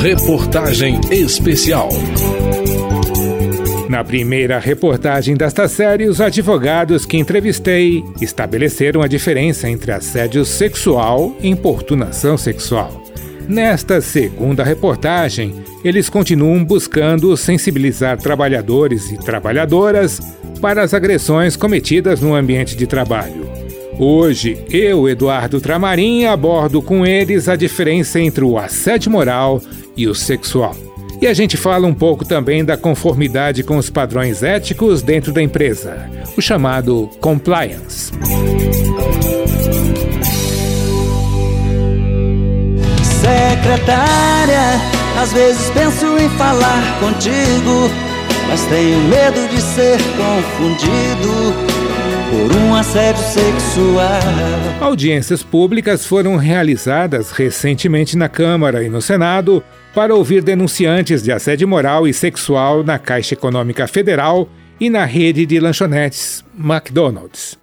Reportagem Especial. Na primeira reportagem desta série, os advogados que entrevistei estabeleceram a diferença entre assédio sexual e importunação sexual. Nesta segunda reportagem, eles continuam buscando sensibilizar trabalhadores e trabalhadoras para as agressões cometidas no ambiente de trabalho. Hoje, eu, Eduardo Tramarim, abordo com eles a diferença entre o assédio moral e o sexual. E a gente fala um pouco também da conformidade com os padrões éticos dentro da empresa, o chamado compliance. Secretária, às vezes penso em falar contigo, mas tenho medo de ser confundido por um assédio sexual. Audiências públicas foram realizadas recentemente na Câmara e no Senado para ouvir denunciantes de assédio moral e sexual na Caixa Econômica Federal e na rede de lanchonetes McDonald's.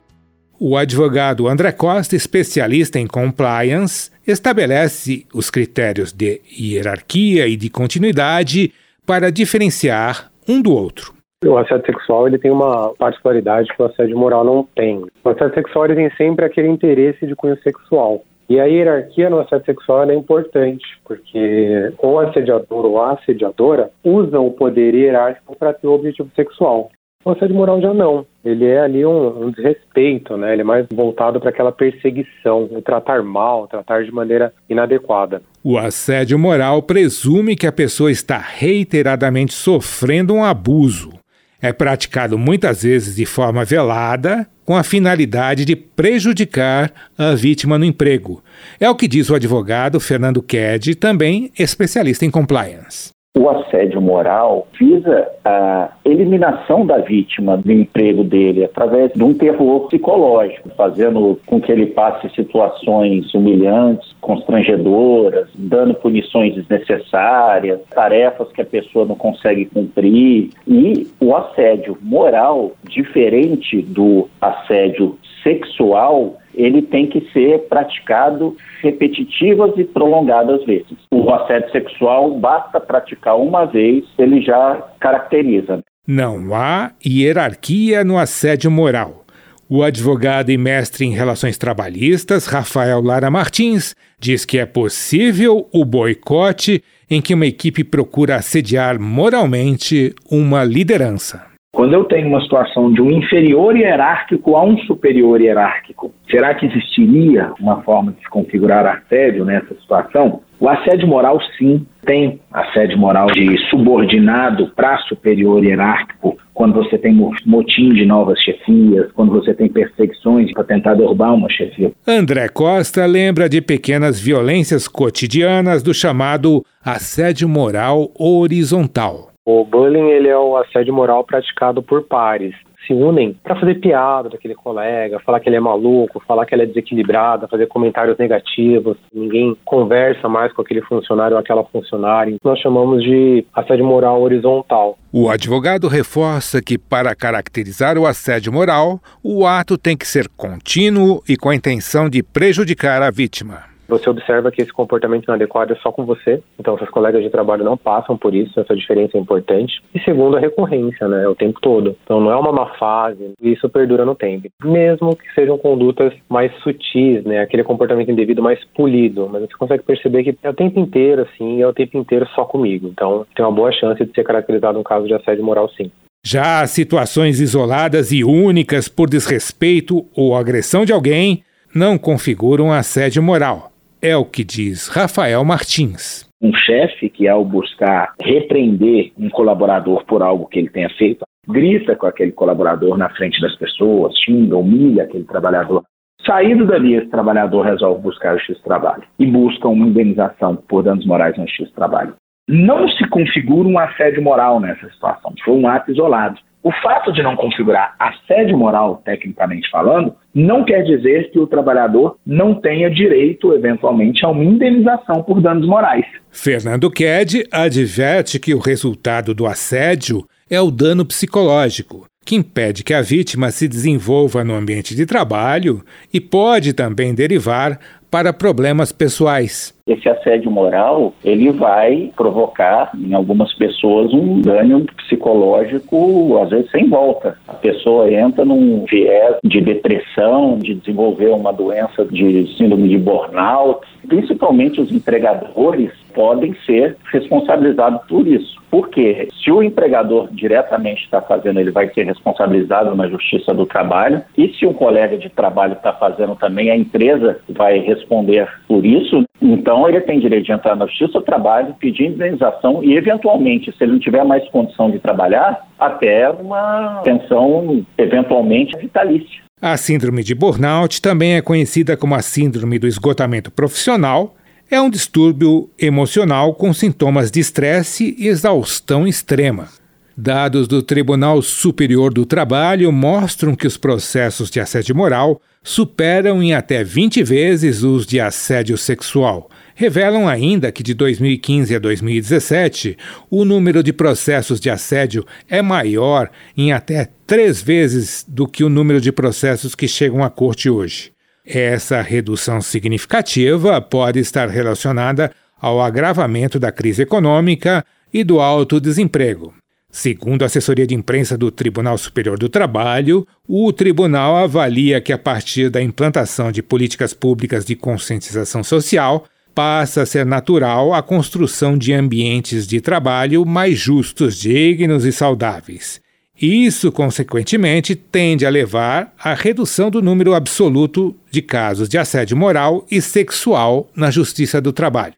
O advogado André Costa, especialista em compliance, estabelece os critérios de hierarquia e de continuidade para diferenciar um do outro. O assédio sexual ele tem uma particularidade que o assédio moral não tem. O assédio sexual ele tem sempre aquele interesse de cunho sexual. E a hierarquia no assédio sexual é importante, porque o assediador ou a assediadora usam o poder hierárquico para ter o objetivo sexual. O assédio moral já não. Ele é ali um, um desrespeito, né? Ele é mais voltado para aquela perseguição, o tratar mal, tratar de maneira inadequada. O assédio moral presume que a pessoa está reiteradamente sofrendo um abuso é praticado muitas vezes de forma velada, com a finalidade de prejudicar a vítima no emprego. É o que diz o advogado Fernando Ked, também especialista em compliance. O assédio moral visa a eliminação da vítima do emprego dele através de um terror psicológico, fazendo com que ele passe situações humilhantes, constrangedoras, dando punições desnecessárias, tarefas que a pessoa não consegue cumprir. E o assédio moral, diferente do assédio sexual, ele tem que ser praticado repetitivas e prolongadas vezes. O assédio sexual basta praticar uma vez, ele já caracteriza. Não há hierarquia no assédio moral. O advogado e mestre em relações trabalhistas, Rafael Lara Martins, diz que é possível o boicote em que uma equipe procura assediar moralmente uma liderança. Quando eu tenho uma situação de um inferior hierárquico a um superior hierárquico, será que existiria uma forma de se configurar assédio nessa situação? O assédio moral, sim, tem assédio moral de subordinado para superior hierárquico, quando você tem motim de novas chefias, quando você tem perseguições para tentar derrubar uma chefia. André Costa lembra de pequenas violências cotidianas do chamado assédio moral horizontal. O bullying ele é o assédio moral praticado por pares. Se unem para fazer piada daquele colega, falar que ele é maluco, falar que ele é desequilibrado, fazer comentários negativos. Ninguém conversa mais com aquele funcionário ou aquela funcionária. Nós chamamos de assédio moral horizontal. O advogado reforça que, para caracterizar o assédio moral, o ato tem que ser contínuo e com a intenção de prejudicar a vítima. Você observa que esse comportamento inadequado é só com você, então seus colegas de trabalho não passam por isso, essa diferença é importante. E segundo, a recorrência, né, o tempo todo. Então não é uma má fase, isso perdura no tempo. Mesmo que sejam condutas mais sutis, né, aquele comportamento indevido mais polido, mas você consegue perceber que é o tempo inteiro assim, é o tempo inteiro só comigo. Então tem uma boa chance de ser caracterizado um caso de assédio moral sim. Já situações isoladas e únicas por desrespeito ou agressão de alguém não configuram assédio moral. É o que diz Rafael Martins. Um chefe que, ao buscar repreender um colaborador por algo que ele tenha feito, grita com aquele colaborador na frente das pessoas, xinga, humilha aquele trabalhador. Saído dali, esse trabalhador resolve buscar o X-trabalho e busca uma indenização por danos morais no X-trabalho. Não se configura um assédio moral nessa situação, foi um ato isolado. O fato de não configurar assédio moral, tecnicamente falando, não quer dizer que o trabalhador não tenha direito, eventualmente, a uma indenização por danos morais. Fernando Ked adverte que o resultado do assédio é o dano psicológico, que impede que a vítima se desenvolva no ambiente de trabalho e pode também derivar para problemas pessoais. esse assédio moral ele vai provocar em algumas pessoas um dano psicológico às vezes sem volta. A pessoa entra num viés de depressão, de desenvolver uma doença de síndrome de burnout. Principalmente os empregadores podem ser responsabilizados por isso. Porque se o empregador diretamente está fazendo, ele vai ser responsabilizado na Justiça do Trabalho, e se um colega de trabalho está fazendo também, a empresa vai responder por isso. Então, ele tem direito de entrar na Justiça do Trabalho, pedir indenização e, eventualmente, se ele não tiver mais condição de trabalhar, até uma pensão, eventualmente, vitalícia. A síndrome de burnout também é conhecida como a síndrome do esgotamento profissional é um distúrbio emocional com sintomas de estresse e exaustão extrema. Dados do Tribunal Superior do Trabalho mostram que os processos de assédio moral superam em até 20 vezes os de assédio sexual. Revelam ainda que de 2015 a 2017, o número de processos de assédio é maior em até três vezes do que o número de processos que chegam à corte hoje. Essa redução significativa pode estar relacionada ao agravamento da crise econômica e do alto desemprego. Segundo a assessoria de imprensa do Tribunal Superior do Trabalho, o tribunal avalia que, a partir da implantação de políticas públicas de conscientização social, passa a ser natural a construção de ambientes de trabalho mais justos, dignos e saudáveis. Isso, consequentemente, tende a levar à redução do número absoluto de casos de assédio moral e sexual na Justiça do Trabalho.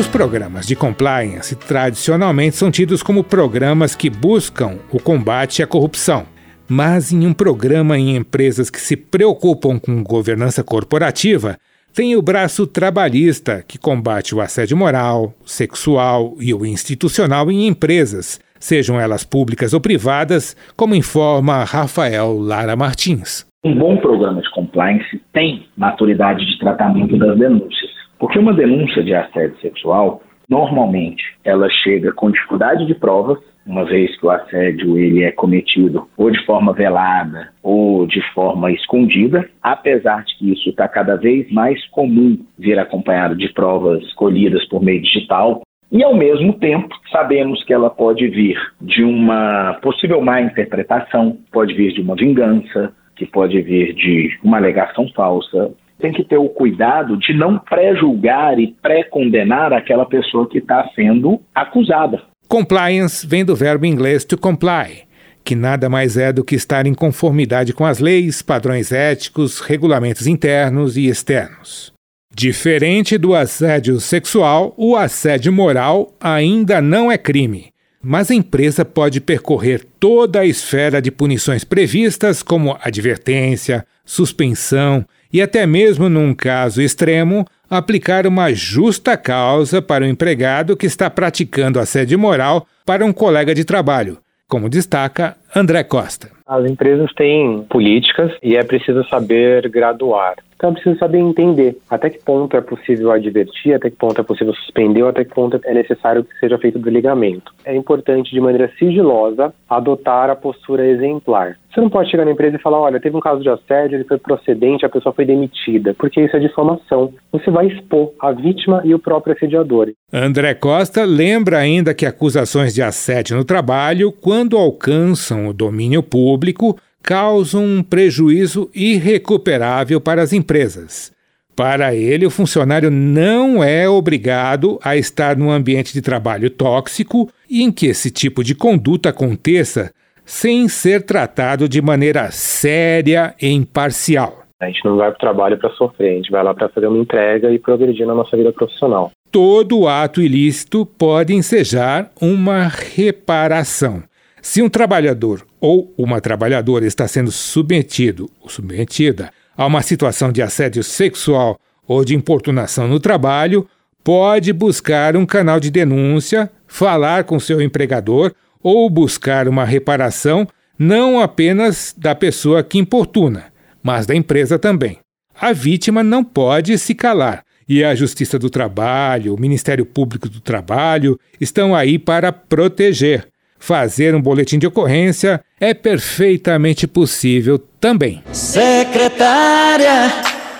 Os programas de compliance tradicionalmente são tidos como programas que buscam o combate à corrupção. Mas em um programa em empresas que se preocupam com governança corporativa, tem o braço trabalhista, que combate o assédio moral, sexual e o institucional em empresas, sejam elas públicas ou privadas, como informa Rafael Lara Martins. Um bom programa de compliance tem maturidade de tratamento das denúncias, porque uma denúncia de assédio sexual, normalmente, ela chega com dificuldade de provas uma vez que o assédio ele é cometido ou de forma velada ou de forma escondida, apesar de que isso está cada vez mais comum vir acompanhado de provas colhidas por meio digital, e, ao mesmo tempo, sabemos que ela pode vir de uma possível má interpretação, pode vir de uma vingança, que pode vir de uma alegação falsa. Tem que ter o cuidado de não pré-julgar e pré-condenar aquela pessoa que está sendo acusada. Compliance vem do verbo inglês to comply, que nada mais é do que estar em conformidade com as leis, padrões éticos, regulamentos internos e externos. Diferente do assédio sexual, o assédio moral ainda não é crime, mas a empresa pode percorrer toda a esfera de punições previstas, como advertência, suspensão e até mesmo, num caso extremo, aplicar uma justa causa para o empregado que está praticando assédio moral para um colega de trabalho, como destaca André Costa. As empresas têm políticas e é preciso saber graduar. Então é preciso saber entender até que ponto é possível advertir, até que ponto é possível suspender até que ponto é necessário que seja feito o desligamento. É importante, de maneira sigilosa, adotar a postura exemplar. Você não pode chegar na empresa e falar: olha, teve um caso de assédio, ele foi procedente, a pessoa foi demitida, porque isso é difamação. Você vai expor a vítima e o próprio assediador. André Costa lembra ainda que acusações de assédio no trabalho, quando alcançam o domínio público, causam um prejuízo irrecuperável para as empresas. Para ele, o funcionário não é obrigado a estar num ambiente de trabalho tóxico e em que esse tipo de conduta aconteça sem ser tratado de maneira séria e imparcial. A gente não vai para o trabalho para sofrer, a gente vai lá para fazer uma entrega e progredir na nossa vida profissional. Todo ato ilícito pode ensejar uma reparação. Se um trabalhador ou uma trabalhadora está sendo submetido ou submetida a uma situação de assédio sexual ou de importunação no trabalho, pode buscar um canal de denúncia, falar com seu empregador ou buscar uma reparação não apenas da pessoa que importuna, mas da empresa também. A vítima não pode se calar e a Justiça do Trabalho, o Ministério Público do Trabalho estão aí para proteger fazer um boletim de ocorrência é perfeitamente possível também. Secretária,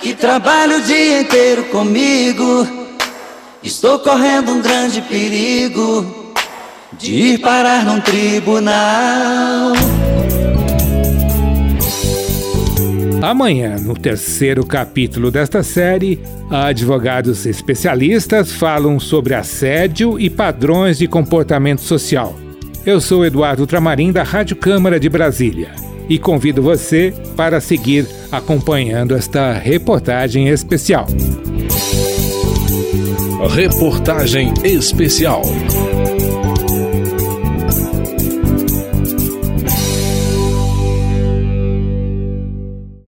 que trabalha o dia inteiro comigo, estou correndo um grande perigo de ir parar num tribunal. Amanhã, no terceiro capítulo desta série, advogados especialistas falam sobre assédio e padrões de comportamento social. Eu sou Eduardo Tramarim, da Rádio Câmara de Brasília, e convido você para seguir acompanhando esta reportagem especial. Reportagem especial.